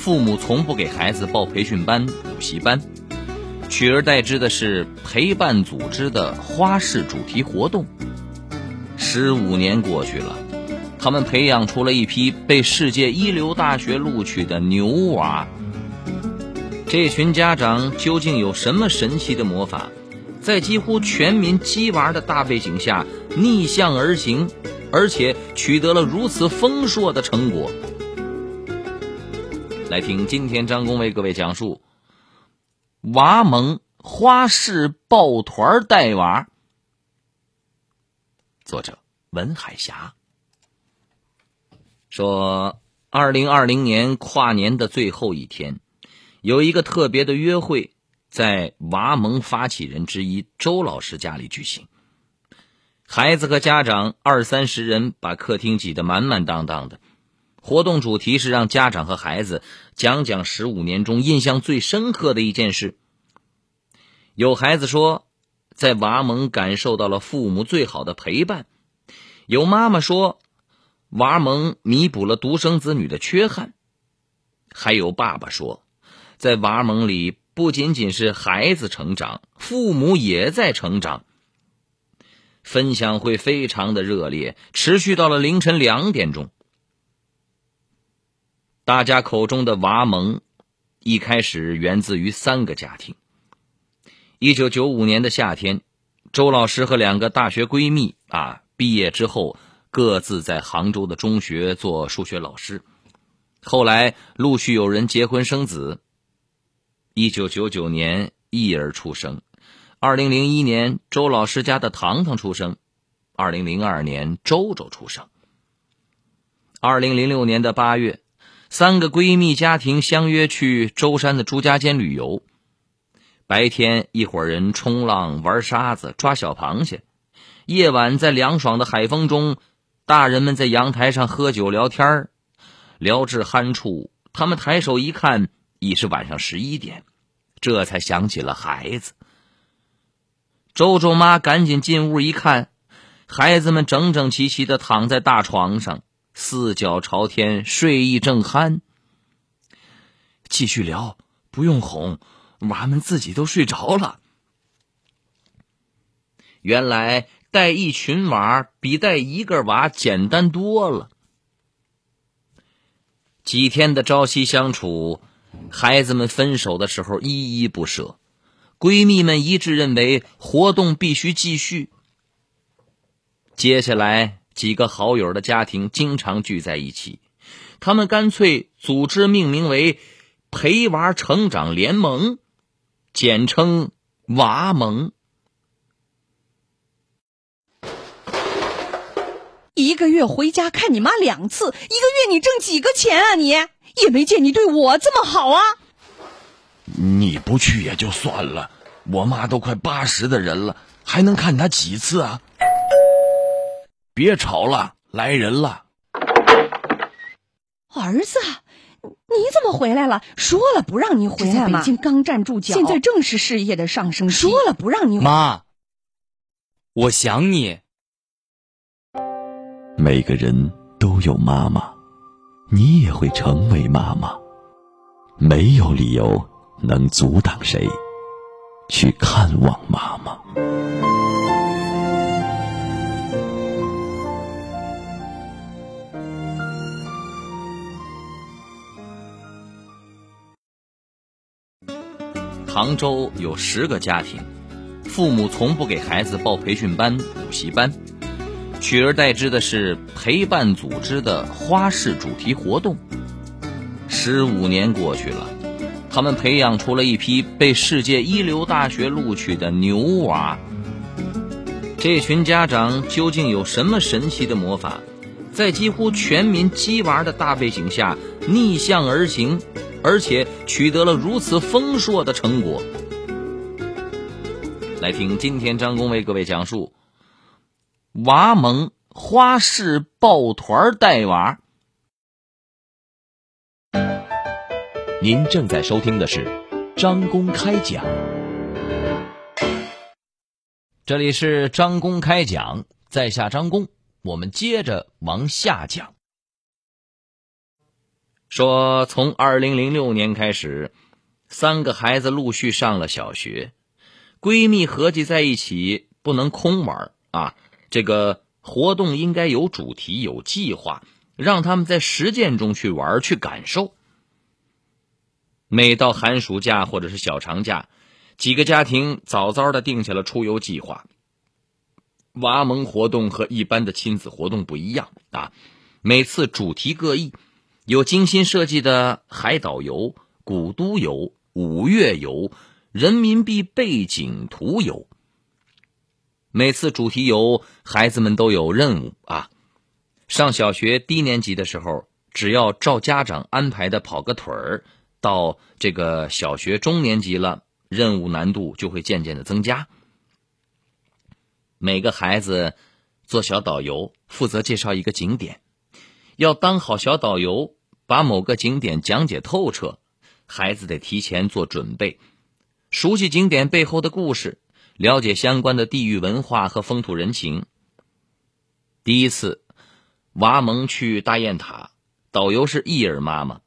父母从不给孩子报培训班、补习班，取而代之的是陪伴组织的花式主题活动。十五年过去了，他们培养出了一批被世界一流大学录取的牛娃。这群家长究竟有什么神奇的魔法，在几乎全民鸡娃的大背景下逆向而行？而且取得了如此丰硕的成果。来听今天张工为各位讲述娃盟花式抱团带娃。作者文海霞说：“二零二零年跨年的最后一天，有一个特别的约会，在娃盟发起人之一周老师家里举行。”孩子和家长二三十人把客厅挤得满满当当的。活动主题是让家长和孩子讲讲十五年中印象最深刻的一件事。有孩子说，在娃盟感受到了父母最好的陪伴；有妈妈说，娃盟弥补了独生子女的缺憾；还有爸爸说，在娃盟里不仅仅是孩子成长，父母也在成长。分享会非常的热烈，持续到了凌晨两点钟。大家口中的娃盟，一开始源自于三个家庭。一九九五年的夏天，周老师和两个大学闺蜜啊，毕业之后各自在杭州的中学做数学老师。后来陆续有人结婚生子。一九九九年，一儿出生。二零零一年，周老师家的糖糖出生；二零零二年，周周出生。二零零六年的八月，三个闺蜜家庭相约去舟山的朱家尖旅游。白天，一伙人冲浪、玩沙子、抓小螃蟹；夜晚，在凉爽的海风中，大人们在阳台上喝酒聊天聊至酣处，他们抬手一看，已是晚上十一点，这才想起了孩子。周周妈赶紧进屋一看，孩子们整整齐齐的躺在大床上，四脚朝天，睡意正酣。继续聊，不用哄，娃们自己都睡着了。原来带一群娃比带一个娃简单多了。几天的朝夕相处，孩子们分手的时候依依不舍。闺蜜们一致认为活动必须继续。接下来，几个好友的家庭经常聚在一起，他们干脆组织命名为“陪娃成长联盟”，简称“娃盟”。一个月回家看你妈两次，一个月你挣几个钱啊？你也没见你对我这么好啊！你不去也就算了，我妈都快八十的人了，还能看她几次啊？别吵了，来人了。儿子，你怎么回来了？说了不让你回来北京刚站住脚，现在正是事业的上升期。说了不让你妈，我想你。每个人都有妈妈，你也会成为妈妈，没有理由。能阻挡谁去看望妈妈？杭州有十个家庭，父母从不给孩子报培训班、补习班，取而代之的是陪伴组织的花式主题活动。十五年过去了。他们培养出了一批被世界一流大学录取的牛娃。这群家长究竟有什么神奇的魔法，在几乎全民鸡娃的大背景下逆向而行，而且取得了如此丰硕的成果。来听今天张工为各位讲述娃蒙花式抱团带娃。您正在收听的是张公开讲，这里是张公开讲，在下张公，我们接着往下讲。说从二零零六年开始，三个孩子陆续上了小学，闺蜜合计在一起不能空玩啊，这个活动应该有主题、有计划，让他们在实践中去玩、去感受。每到寒暑假或者是小长假，几个家庭早早的定下了出游计划。娃盟活动和一般的亲子活动不一样啊，每次主题各异，有精心设计的海岛游、古都游、五岳游、人民币背景图游。每次主题游，孩子们都有任务啊。上小学低年级的时候，只要照家长安排的跑个腿儿。到这个小学中年级了，任务难度就会渐渐的增加。每个孩子做小导游，负责介绍一个景点，要当好小导游，把某个景点讲解透彻。孩子得提前做准备，熟悉景点背后的故事，了解相关的地域文化和风土人情。第一次，娃蒙去大雁塔，导游是伊尔妈妈。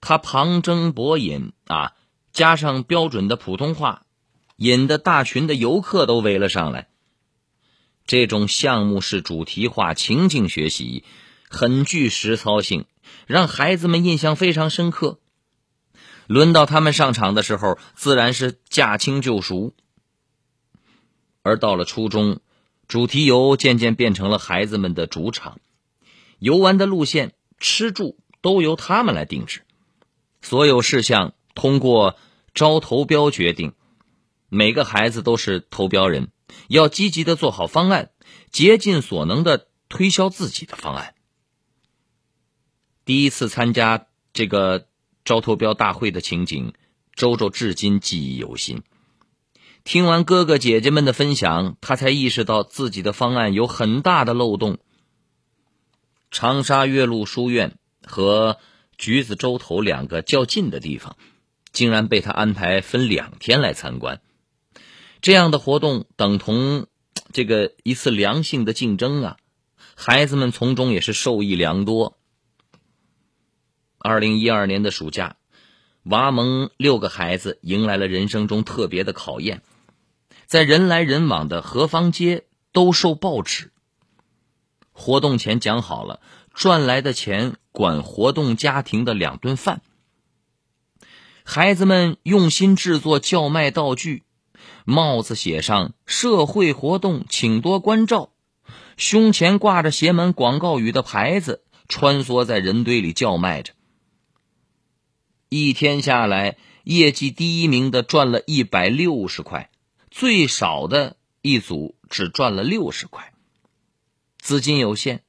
他旁征博引啊，加上标准的普通话，引得大群的游客都围了上来。这种项目是主题化情境学习，很具实操性，让孩子们印象非常深刻。轮到他们上场的时候，自然是驾轻就熟。而到了初中，主题游渐渐变成了孩子们的主场，游玩的路线、吃住都由他们来定制。所有事项通过招投标决定，每个孩子都是投标人，要积极的做好方案，竭尽所能的推销自己的方案。第一次参加这个招投标大会的情景，周周至今记忆犹新。听完哥哥姐姐们的分享，他才意识到自己的方案有很大的漏洞。长沙岳麓书院和。橘子洲头两个较近的地方，竟然被他安排分两天来参观。这样的活动等同这个一次良性的竞争啊！孩子们从中也是受益良多。二零一二年的暑假，娃蒙六个孩子迎来了人生中特别的考验，在人来人往的河坊街兜售报纸。活动前讲好了。赚来的钱管活动家庭的两顿饭。孩子们用心制作叫卖道具，帽子写上“社会活动，请多关照”，胸前挂着写满广告语的牌子，穿梭在人堆里叫卖着。一天下来，业绩第一名的赚了一百六十块，最少的一组只赚了六十块。资金有限。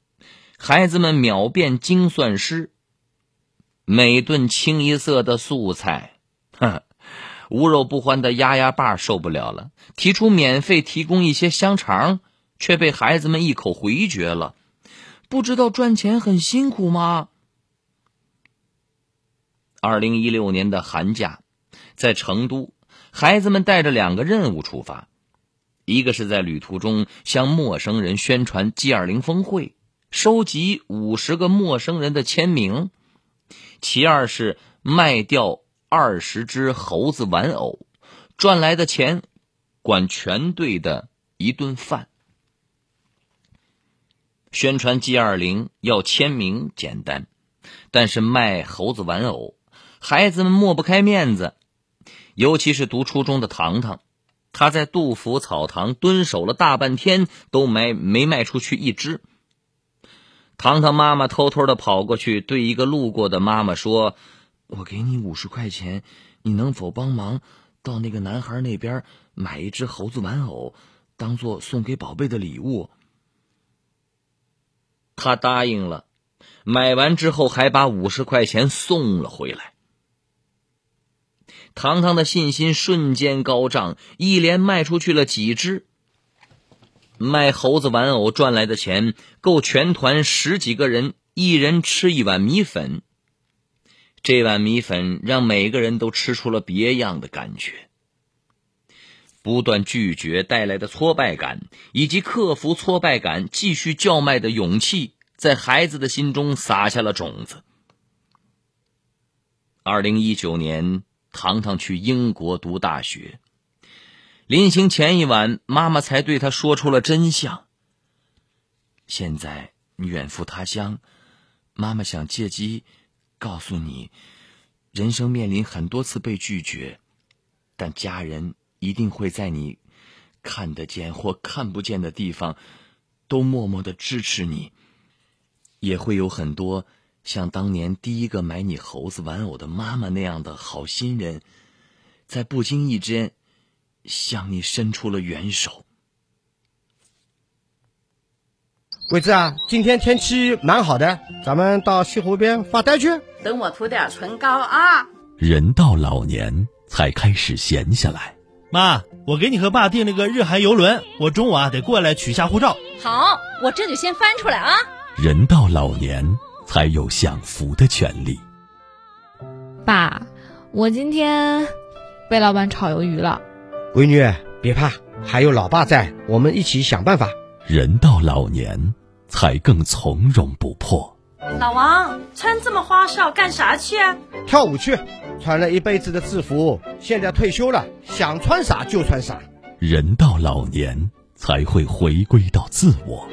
孩子们秒变精算师。每顿清一色的素菜，哼，无肉不欢的丫丫爸受不了了，提出免费提供一些香肠，却被孩子们一口回绝了。不知道赚钱很辛苦吗？二零一六年的寒假，在成都，孩子们带着两个任务出发，一个是在旅途中向陌生人宣传 G 二零峰会。收集五十个陌生人的签名，其二是卖掉二十只猴子玩偶，赚来的钱管全队的一顿饭。宣传 G 二零要签名简单，但是卖猴子玩偶，孩子们抹不开面子，尤其是读初中的糖糖，他在杜甫草堂蹲守了大半天，都没没卖出去一只。糖糖妈妈偷偷的跑过去，对一个路过的妈妈说：“我给你五十块钱，你能否帮忙到那个男孩那边买一只猴子玩偶，当做送给宝贝的礼物？”他答应了，买完之后还把五十块钱送了回来。糖糖的信心瞬间高涨，一连卖出去了几只。卖猴子玩偶赚来的钱，够全团十几个人一人吃一碗米粉。这碗米粉让每个人都吃出了别样的感觉。不断拒绝带来的挫败感，以及克服挫败感继续叫卖的勇气，在孩子的心中撒下了种子。二零一九年，糖糖去英国读大学。临行前一晚，妈妈才对他说出了真相。现在你远赴他乡，妈妈想借机告诉你，人生面临很多次被拒绝，但家人。一定会在你看得见或看不见的地方，都默默的支持你。也会有很多像当年第一个买你猴子玩偶的妈妈那样的好心人，在不经意间向你伸出了援手。桂子啊，今天天气蛮好的，咱们到西湖边发呆去。等我涂点唇膏啊。人到老年才开始闲下来。妈，我给你和爸订了个日韩游轮，我中午啊得过来取下护照。好，我这就先翻出来啊。人到老年才有享福的权利。爸，我今天被老板炒鱿鱼了。闺女，别怕，还有老爸在，我们一起想办法。人到老年才更从容不迫。老王，穿这么花哨干啥去？跳舞去。穿了一辈子的制服，现在退休了，想穿啥就穿啥。人到老年才会回归到自我，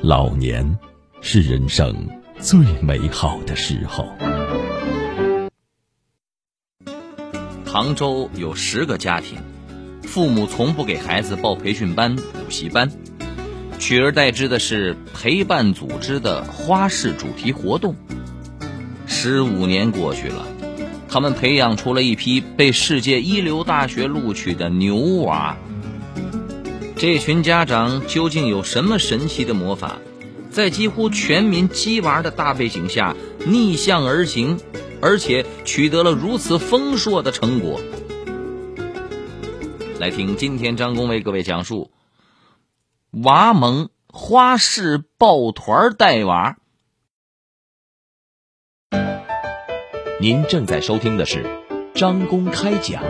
老年是人生最美好的时候。杭州有十个家庭，父母从不给孩子报培训班、补习班，取而代之的是陪伴组织的花式主题活动。十五年过去了。他们培养出了一批被世界一流大学录取的牛娃。这群家长究竟有什么神奇的魔法，在几乎全民鸡娃的大背景下逆向而行，而且取得了如此丰硕的成果？来听今天张工为各位讲述：娃盟花式抱团带娃。您正在收听的是张公开讲，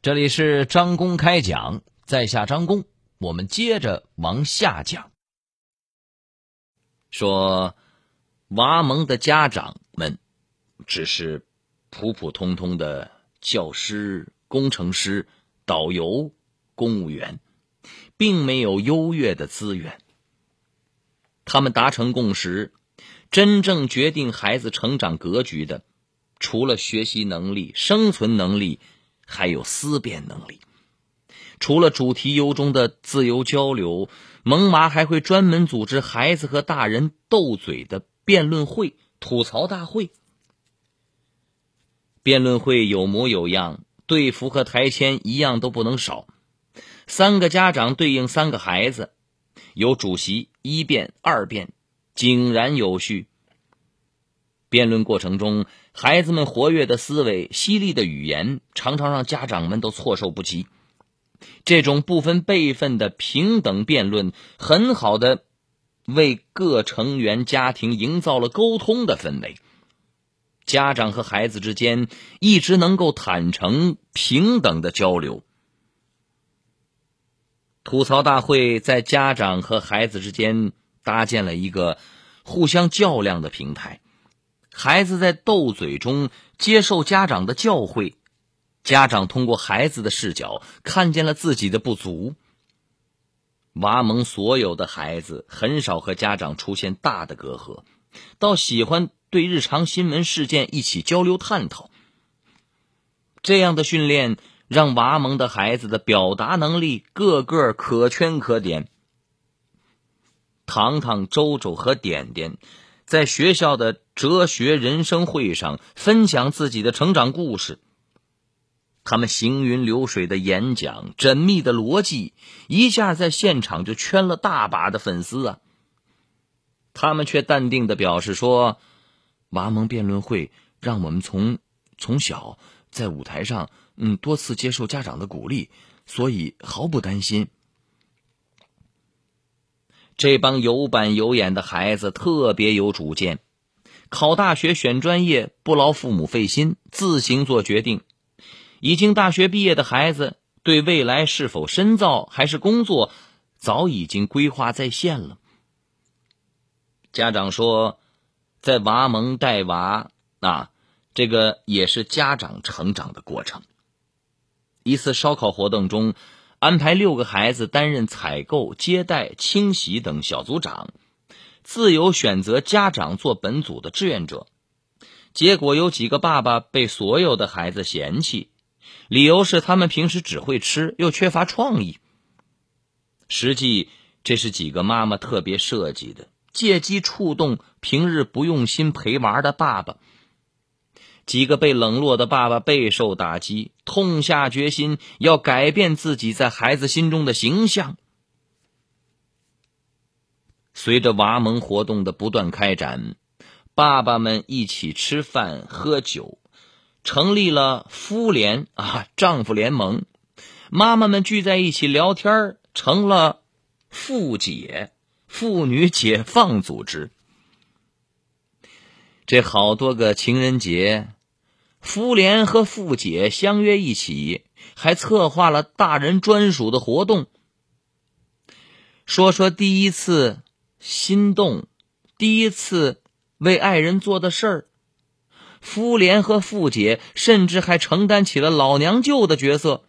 这里是张公开讲，在下张公，我们接着往下讲。说，娃盟的家长们只是普普通通的教师、工程师、导游、公务员，并没有优越的资源。他们达成共识。真正决定孩子成长格局的，除了学习能力、生存能力，还有思辨能力。除了主题游中的自由交流，萌娃还会专门组织孩子和大人斗嘴的辩论会、吐槽大会。辩论会有模有样，队服和台签一样都不能少。三个家长对应三个孩子，有主席一辩、二辩。井然有序。辩论过程中，孩子们活跃的思维、犀利的语言，常常让家长们都措手不及。这种不分辈分的平等辩论，很好的为各成员家庭营造了沟通的氛围。家长和孩子之间一直能够坦诚平等的交流。吐槽大会在家长和孩子之间。搭建了一个互相较量的平台，孩子在斗嘴中接受家长的教诲，家长通过孩子的视角看见了自己的不足。娃盟所有的孩子很少和家长出现大的隔阂，倒喜欢对日常新闻事件一起交流探讨。这样的训练让娃盟的孩子的表达能力个个可圈可点。糖糖、周周和点点在学校的哲学人生会上分享自己的成长故事。他们行云流水的演讲、缜密的逻辑，一下在现场就圈了大把的粉丝啊！他们却淡定的表示说：“娃盟辩论会让我们从从小在舞台上，嗯，多次接受家长的鼓励，所以毫不担心。这帮有板有眼的孩子特别有主见，考大学选专业不劳父母费心，自行做决定。已经大学毕业的孩子，对未来是否深造还是工作，早已经规划在线了。家长说，在娃蒙带娃啊，这个也是家长成长的过程。一次烧烤活动中。安排六个孩子担任采购、接待、清洗等小组长，自由选择家长做本组的志愿者。结果有几个爸爸被所有的孩子嫌弃，理由是他们平时只会吃，又缺乏创意。实际这是几个妈妈特别设计的，借机触动平日不用心陪娃的爸爸。几个被冷落的爸爸备受打击，痛下决心要改变自己在孩子心中的形象。随着娃盟活动的不断开展，爸爸们一起吃饭喝酒，成立了夫联啊丈夫联盟；妈妈们聚在一起聊天，成了妇解妇女解放组织。这好多个情人节。妇联和妇姐相约一起，还策划了大人专属的活动。说说第一次心动，第一次为爱人做的事儿。妇联和妇姐甚至还承担起了老娘舅的角色。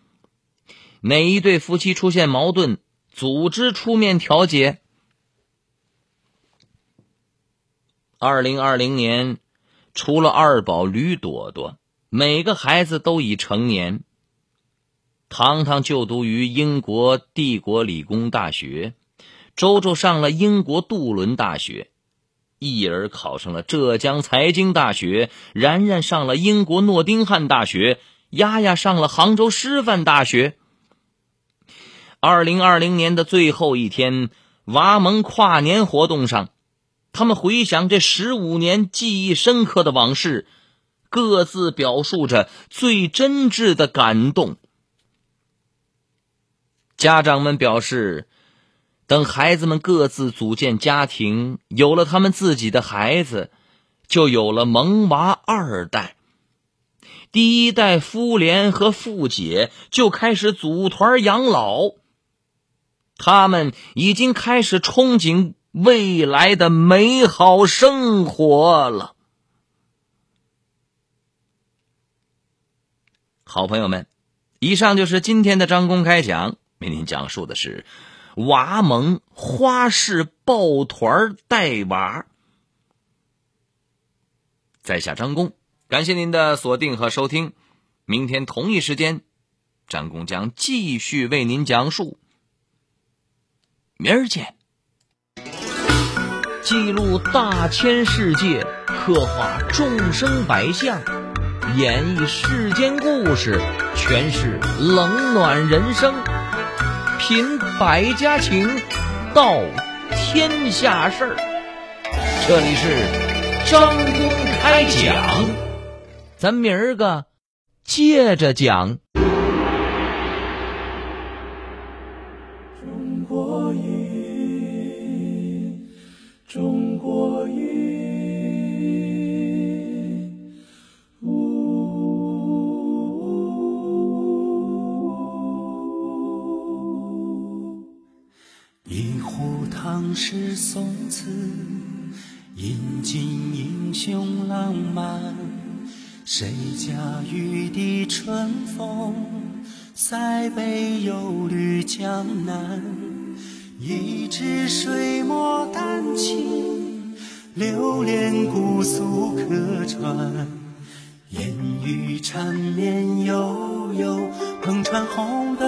哪一对夫妻出现矛盾，组织出面调解。二零二零年，除了二宝吕朵朵。每个孩子都已成年。糖糖就读于英国帝国理工大学，周周上了英国杜伦大学，一儿考上了浙江财经大学，然然上了英国诺丁汉大学，丫丫上了杭州师范大学。二零二零年的最后一天，娃盟跨年活动上，他们回想这十五年记忆深刻的往事。各自表述着最真挚的感动。家长们表示，等孩子们各自组建家庭，有了他们自己的孩子，就有了萌娃二代。第一代夫联和妇姐就开始组团养老，他们已经开始憧憬未来的美好生活了。好朋友们，以上就是今天的张公开讲，为您讲述的是娃萌花式抱团带娃。在下张工，感谢您的锁定和收听。明天同一时间，张工将继续为您讲述。明儿见。记录大千世界，刻画众生百相。演绎世间故事，诠释冷暖人生，品百家情，道天下事儿。这里是张公开讲，咱明儿个接着讲。中国音，中国音。唐诗宋词，引尽英雄浪漫。谁家玉笛春风，塞北又绿江南。一支水墨丹青，流连姑苏客船。烟雨缠绵悠悠，篷船红灯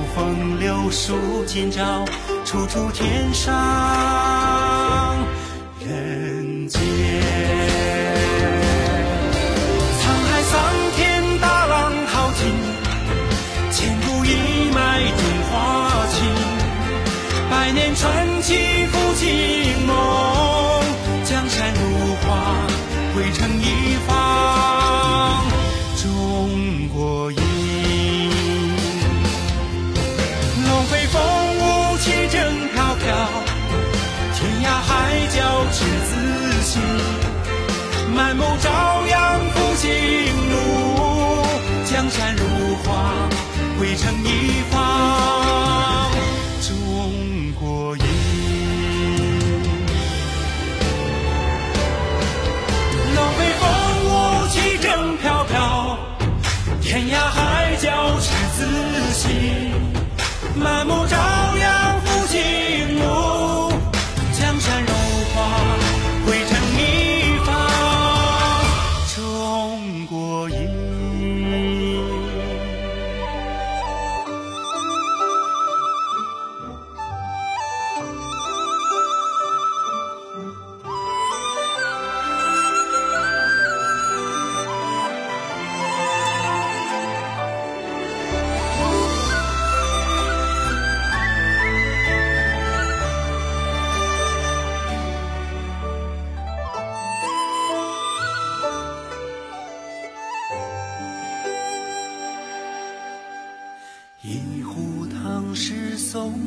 风流数今朝，处处天上人间。天涯海角赤子心。满目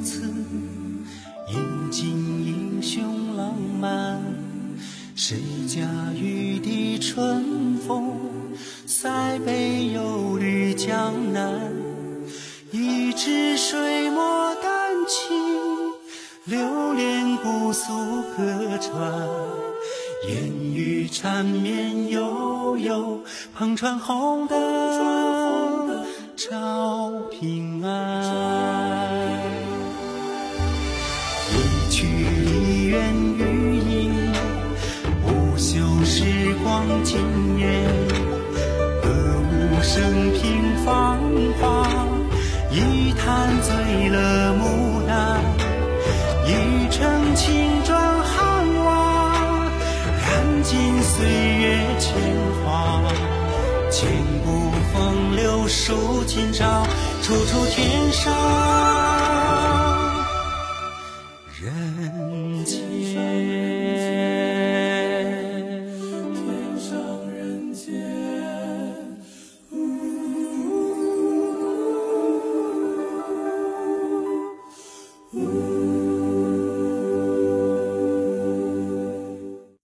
宋词，饮尽英雄浪漫。谁家玉笛春风，塞北又绿江南。一支水墨丹青，流连姑苏客船。烟雨缠绵悠悠，篷船红灯时光惊艳。歌舞升平芳华，一坛醉了牡丹，一城青砖汉瓦，燃尽岁月铅华。千古风流数今朝，处处天上人